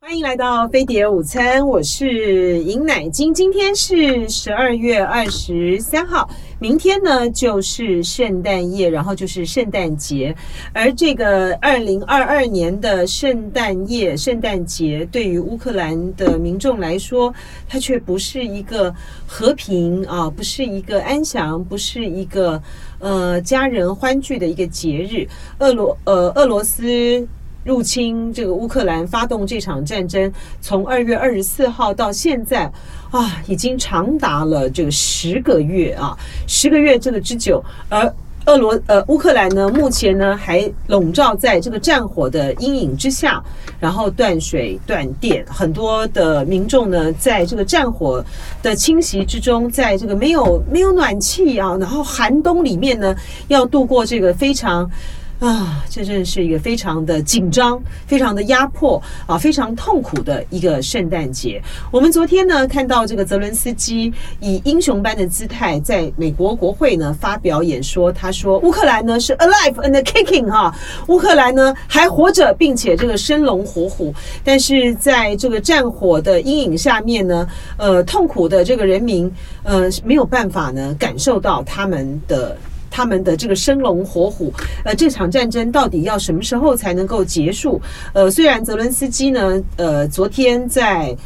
欢迎来到飞碟午餐，我是尹乃金。今天是十二月二十三号。明天呢，就是圣诞夜，然后就是圣诞节。而这个二零二二年的圣诞夜、圣诞节，对于乌克兰的民众来说，它却不是一个和平啊，不是一个安详，不是一个呃家人欢聚的一个节日。俄罗呃俄罗斯。入侵这个乌克兰，发动这场战争，从二月二十四号到现在啊，已经长达了这个十个月啊，十个月这个之久。而俄罗呃乌克兰呢，目前呢还笼罩在这个战火的阴影之下，然后断水断电，很多的民众呢，在这个战火的侵袭之中，在这个没有没有暖气啊，然后寒冬里面呢，要度过这个非常。啊，这真是一个非常的紧张、非常的压迫啊，非常痛苦的一个圣诞节。我们昨天呢看到这个泽伦斯基以英雄般的姿态在美国国会呢发表演说，他说乌克兰呢是 alive and kicking 哈，乌克兰呢还活着，并且这个生龙活虎。但是在这个战火的阴影下面呢，呃，痛苦的这个人民呃没有办法呢感受到他们的。他们的这个生龙活虎，呃，这场战争到底要什么时候才能够结束？呃，虽然泽伦斯基呢，呃，昨天在。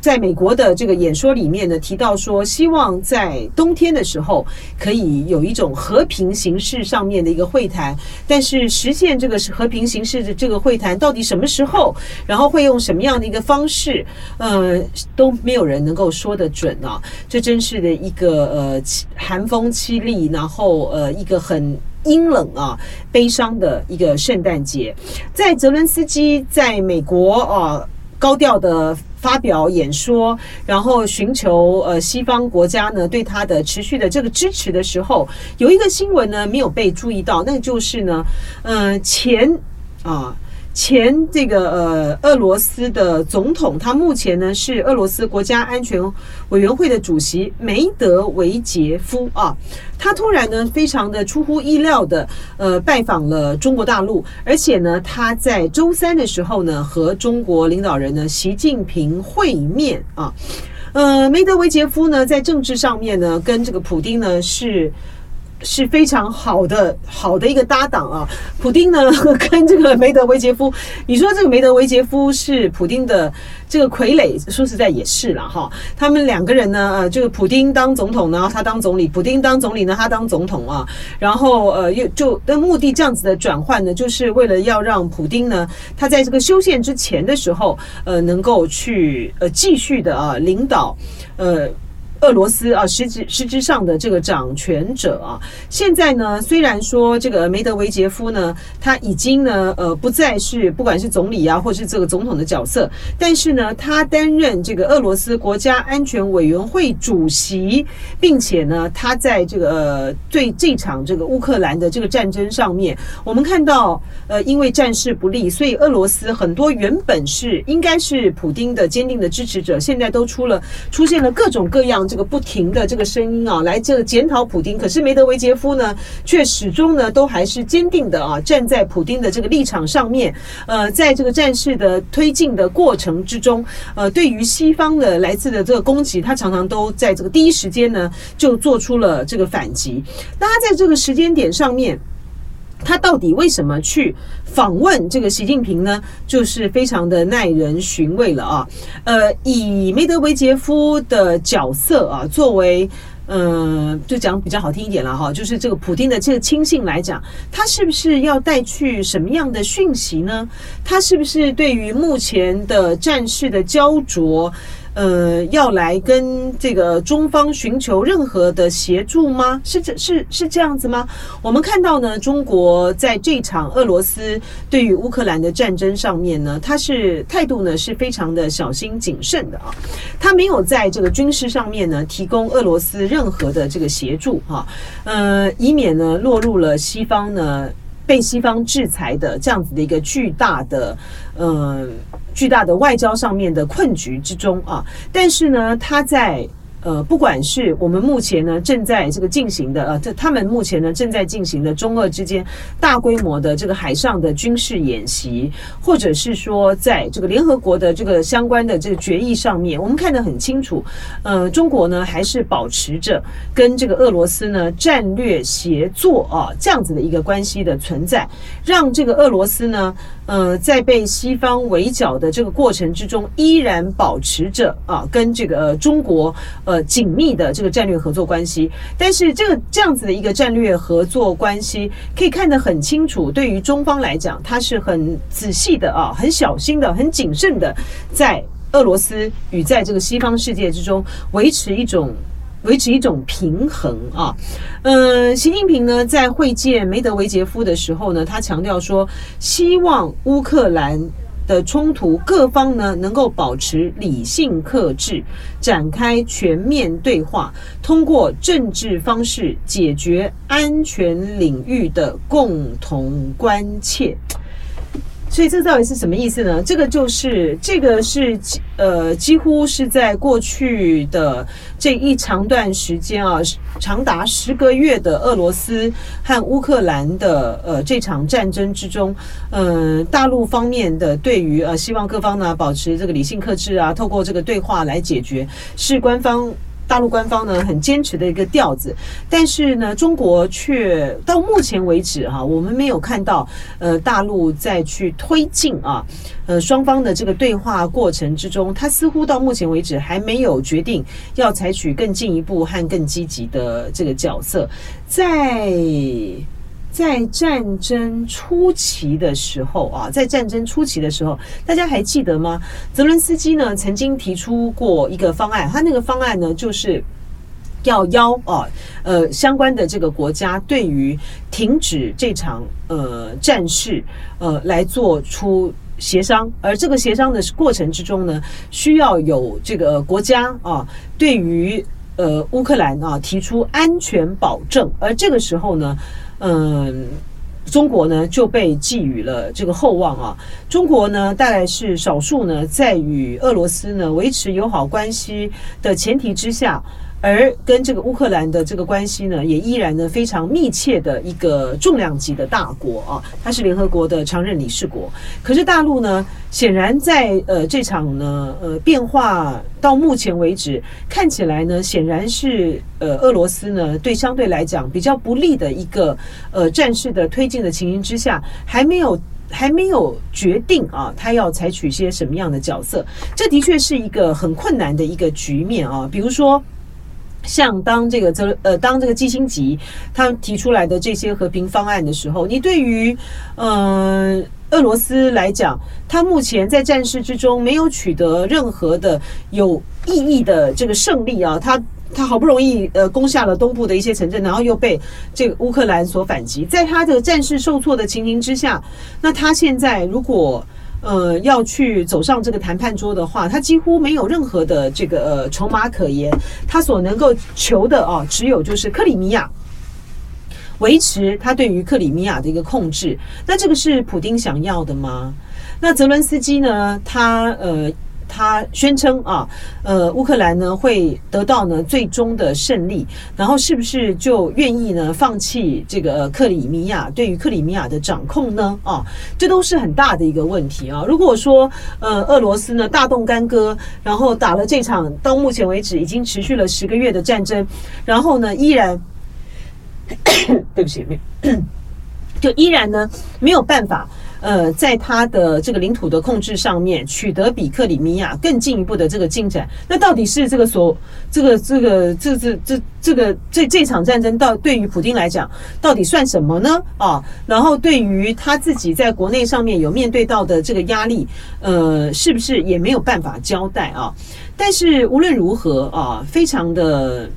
在美国的这个演说里面呢，提到说，希望在冬天的时候可以有一种和平形式上面的一个会谈，但是实现这个和平形式的这个会谈到底什么时候，然后会用什么样的一个方式，呃，都没有人能够说得准啊。这真是的一个呃寒风凄厉，然后呃一个很阴冷啊悲伤的一个圣诞节。在泽伦斯基在美国啊高调的。发表演说，然后寻求呃西方国家呢对他的持续的这个支持的时候，有一个新闻呢没有被注意到，那就是呢，呃前啊。前这个呃俄罗斯的总统，他目前呢是俄罗斯国家安全委员会的主席梅德韦杰夫啊，他突然呢非常的出乎意料的呃拜访了中国大陆，而且呢他在周三的时候呢和中国领导人呢习近平会面啊，呃梅德韦杰夫呢在政治上面呢跟这个普丁呢是。是非常好的好的一个搭档啊，普丁呢跟这个梅德韦杰夫，你说这个梅德韦杰夫是普丁的这个傀儡，说实在也是了哈。他们两个人呢，呃，这个普丁当总统呢，他当总理；普丁当总理呢，他当总统啊。然后呃，又就的目的这样子的转换呢，就是为了要让普丁呢，他在这个修宪之前的时候，呃，能够去呃继续的啊领导呃。俄罗斯啊，实质实质上的这个掌权者啊，现在呢，虽然说这个梅德韦杰夫呢，他已经呢，呃，不再是不管是总理啊，或是这个总统的角色，但是呢，他担任这个俄罗斯国家安全委员会主席，并且呢，他在这个呃对这场这个乌克兰的这个战争上面，我们看到，呃，因为战事不利，所以俄罗斯很多原本是应该是普丁的坚定的支持者，现在都出了出现了各种各样。这个不停的这个声音啊，来这个检讨普丁，可是梅德韦杰夫呢，却始终呢都还是坚定的啊，站在普丁的这个立场上面。呃，在这个战事的推进的过程之中，呃，对于西方的来自的这个攻击，他常常都在这个第一时间呢就做出了这个反击。那他在这个时间点上面。他到底为什么去访问这个习近平呢？就是非常的耐人寻味了啊。呃，以梅德韦杰夫的角色啊，作为嗯、就讲比较好听一点了哈，就是这个普丁的这个亲信来讲，他是不是要带去什么样的讯息呢？他是不是对于目前的战事的焦灼？呃，要来跟这个中方寻求任何的协助吗？是这是是这样子吗？我们看到呢，中国在这场俄罗斯对于乌克兰的战争上面呢，它是态度呢是非常的小心谨慎的啊，它没有在这个军事上面呢提供俄罗斯任何的这个协助哈，呃，以免呢落入了西方呢。被西方制裁的这样子的一个巨大的，呃，巨大的外交上面的困局之中啊，但是呢，他在呃，不管是我们目前呢正在这个进行的呃，这他们目前呢正在进行的中俄之间大规模的这个海上的军事演习，或者是说在这个联合国的这个相关的这个决议上面，我们看得很清楚，呃，中国呢还是保持着跟这个俄罗斯呢战略协作啊这样子的一个关系的存在，让这个俄罗斯呢，呃，在被西方围剿的这个过程之中，依然保持着啊跟这个中国。呃，紧密的这个战略合作关系，但是这个这样子的一个战略合作关系，可以看得很清楚。对于中方来讲，它是很仔细的啊，很小心的，很谨慎的，在俄罗斯与在这个西方世界之中维持一种维持一种平衡啊。嗯，习近平呢在会见梅德韦杰夫的时候呢，他强调说，希望乌克兰。的冲突，各方呢能够保持理性克制，展开全面对话，通过政治方式解决安全领域的共同关切。所以这到底是什么意思呢？这个就是这个是呃，几乎是在过去的这一长段时间啊，长达十个月的俄罗斯和乌克兰的呃这场战争之中，嗯、呃，大陆方面的对于呃希望各方呢保持这个理性克制啊，透过这个对话来解决，是官方。大陆官方呢很坚持的一个调子，但是呢，中国却到目前为止哈、我们没有看到呃大陆在去推进啊，呃双方的这个对话过程之中，他似乎到目前为止还没有决定要采取更进一步和更积极的这个角色，在。在战争初期的时候啊，在战争初期的时候，大家还记得吗？泽伦斯基呢曾经提出过一个方案，他那个方案呢就是要邀啊呃相关的这个国家对于停止这场呃战事呃来做出协商，而这个协商的过程之中呢，需要有这个国家啊对于呃乌克兰啊提出安全保证，而这个时候呢。嗯，中国呢就被寄予了这个厚望啊。中国呢，大概是少数呢，在与俄罗斯呢维持友好关系的前提之下。而跟这个乌克兰的这个关系呢，也依然呢非常密切的一个重量级的大国啊，它是联合国的常任理事国。可是大陆呢，显然在呃这场呢呃变化到目前为止，看起来呢显然是呃俄罗斯呢对相对来讲比较不利的一个呃战事的推进的情形之下，还没有还没有决定啊，他要采取一些什么样的角色？这的确是一个很困难的一个局面啊，比如说。像当这个泽呃，当这个基辛格他提出来的这些和平方案的时候，你对于、呃、俄罗斯来讲，他目前在战事之中没有取得任何的有意义的这个胜利啊，他他好不容易呃攻下了东部的一些城镇，然后又被这个乌克兰所反击，在他的战事受挫的情形之下，那他现在如果。呃，要去走上这个谈判桌的话，他几乎没有任何的这个呃筹码可言。他所能够求的啊，只有就是克里米亚，维持他对于克里米亚的一个控制。那这个是普丁想要的吗？那泽伦斯基呢？他呃。他宣称啊，呃，乌克兰呢会得到呢最终的胜利，然后是不是就愿意呢放弃这个克里米亚对于克里米亚的掌控呢？啊，这都是很大的一个问题啊。如果说呃俄罗斯呢大动干戈，然后打了这场到目前为止已经持续了十个月的战争，然后呢依然，对不起，没 就依然呢没有办法。呃，在他的这个领土的控制上面取得比克里米亚更进一步的这个进展，那到底是这个所这个这个这这这这个这这场战争到对于普京来讲到底算什么呢？啊，然后对于他自己在国内上面有面对到的这个压力，呃，是不是也没有办法交代啊？但是无论如何啊，非常的。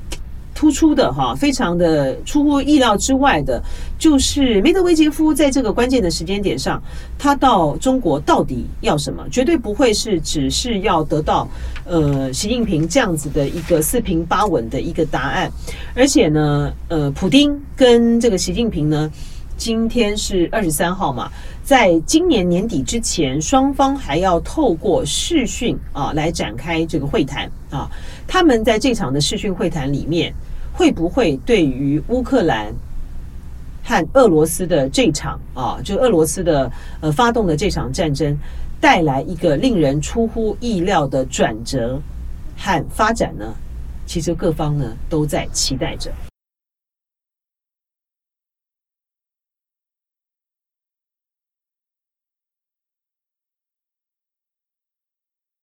突出的哈，非常的出乎意料之外的，就是梅德韦杰夫在这个关键的时间点上，他到中国到底要什么？绝对不会是只是要得到呃习近平这样子的一个四平八稳的一个答案，而且呢，呃，普丁跟这个习近平呢，今天是二十三号嘛，在今年年底之前，双方还要透过视讯啊来展开这个会谈啊。他们在这场的视讯会谈里面，会不会对于乌克兰和俄罗斯的这场啊，就俄罗斯的呃发动的这场战争，带来一个令人出乎意料的转折和发展呢？其实各方呢都在期待着。